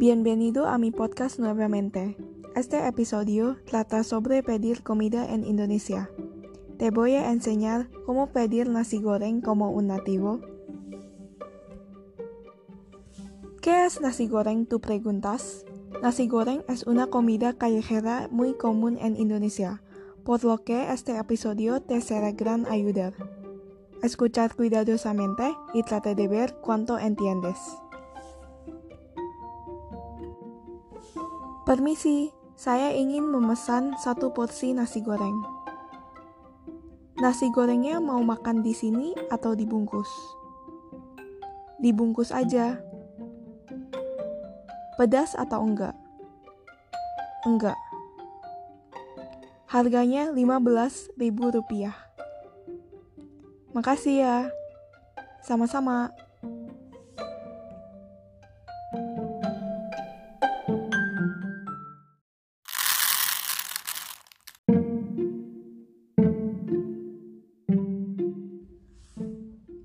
Bienvenido a mi podcast nuevamente. Este episodio trata sobre pedir comida en Indonesia. Te voy a enseñar cómo pedir nasi goreng como un nativo. ¿Qué es nasi goreng? Tú preguntas. Nasi goreng es una comida callejera muy común en Indonesia, por lo que este episodio te será gran ayuda. Escuchar cuidadosamente y trate de ver cuánto entiendes. Permisi, saya ingin memesan satu porsi nasi goreng. Nasi gorengnya mau makan di sini atau dibungkus? Dibungkus aja. Pedas atau enggak? Enggak. Harganya 15.000 rupiah. Makasih ya. Sama-sama.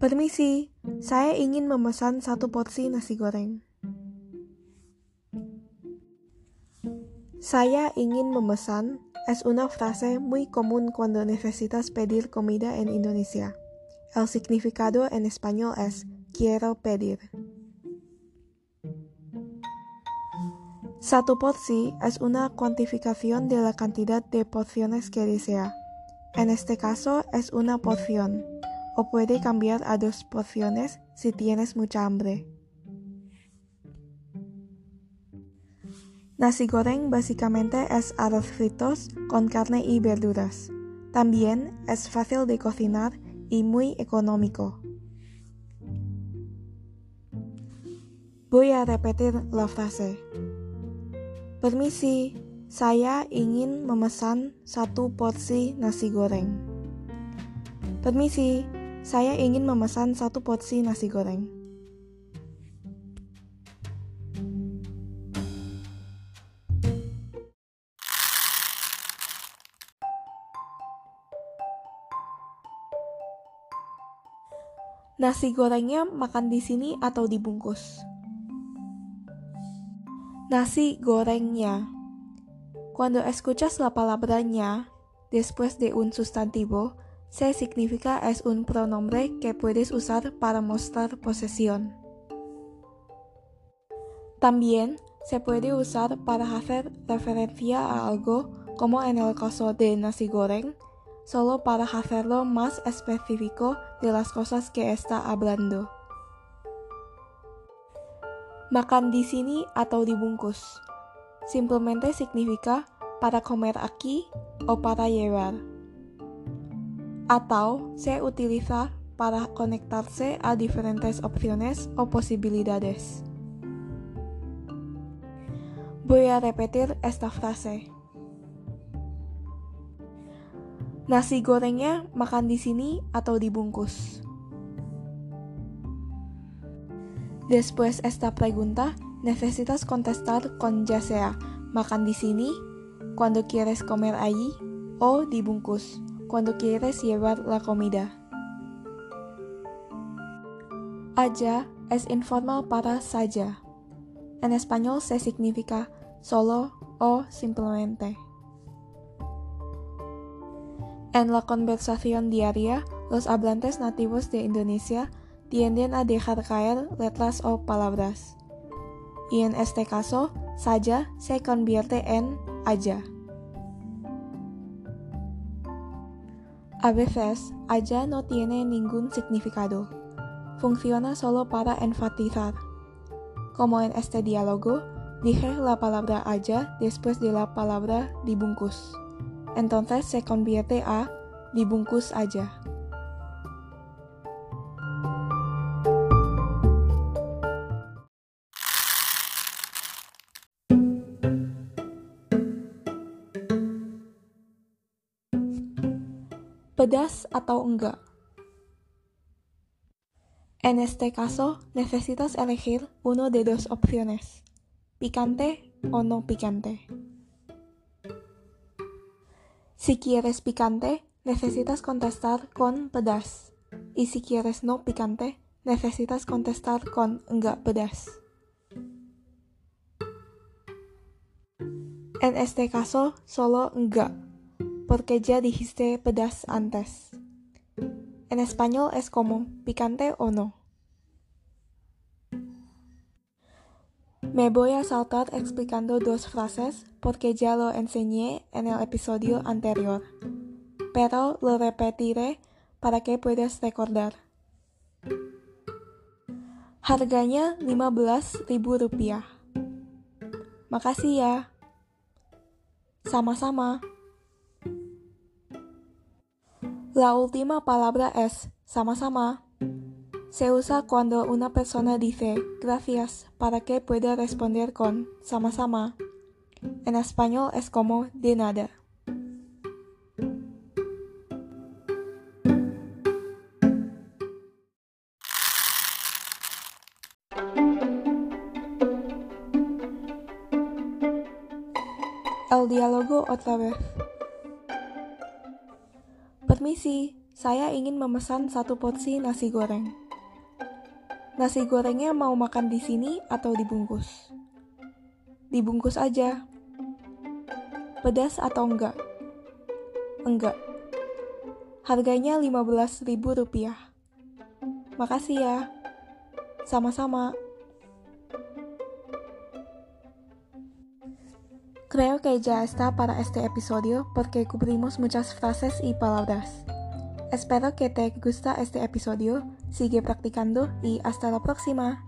Permisi, saya ingin memesan satu porsi nasi goreng. Saya ingin memesan es una frase muy común cuando necesitas pedir comida en Indonesia. El significado en español es quiero pedir. Satu porsi es una cuantificación de la cantidad de porciones que desea. En este caso es una porción, o puede cambiar a dos porciones si tienes mucha hambre. Nasi goreng básicamente es arroz fritos con carne y verduras. También es fácil de cocinar y muy económico. Voy a repetir la frase. Permisi, saya ingin memesan satu porsi nasi goreng. Permisi, saya ingin memesan satu porsi nasi goreng. Nasi gorengnya makan di sini atau dibungkus? Nasi gorengnya. Cuando escuchas la palabra ña después de un sustantivo, se significa es un pronombre que puedes usar para mostrar posesión. También se puede usar para hacer referencia a algo, como en el caso de nasi goreng, solo para hacerlo más específico de las cosas que está hablando. Makan di sini dibungkus. Simplemente significa para comer aquí o para llevar. Atau se utiliza para conectarse a diferentes opciones o posibilidades. Voy a repetir esta frase. Nasi gorengnya makan di sini atau dibungkus? Después esta pregunta, necesitas contestar con ya sea makan di sini, cuando quieres comer allí, o dibungkus, cuando quieres llevar la comida. Aja es informal para saja. En español se significa solo o simplemente. En la conversación diaria, los hablantes nativos de Indonesia tienden a dejar caer letras o palabras. Y en este caso, saja se convierte en aja. A veces, aja no tiene ningún significado. Funciona solo para enfatizar. Como en este diálogo, dije la palabra aja después de la palabra dibungkus. Entonces se convierte a dibungkus aja. Pedas atau enggak. En este caso, necesitas elegir uno de dos opciones, picante o no picante. Si quieres picante, necesitas contestar con pedas. Y si quieres no picante, necesitas contestar con enggak pedas. En este caso, solo enggak, porque ya dijiste pedas antes. En español es como picante o no. Me voy a saltar explicando dos frases porque ya lo enseñé en el episodio anterior, pero lo repetiré para que puedas recordar. Harganya 15.000 rupiah. Makasih ya. Sama-sama. La última palabra es sama-sama. Se usa cuando una persona dice gracias para que pueda responder con sama-sama. En español es como de nada. El diálogo otra vez. Permisi, saya ingin memesan satu porsi nasi goreng. Nasi gorengnya mau makan di sini atau dibungkus? Dibungkus aja. Pedas atau enggak? Enggak. Harganya 15.000 rupiah. Makasih ya. Sama-sama. Creo que ya está para este episodio porque cubrimos muchas frases y palabras. Espero que te gusta este episodio, sigue practicando y hasta la próxima.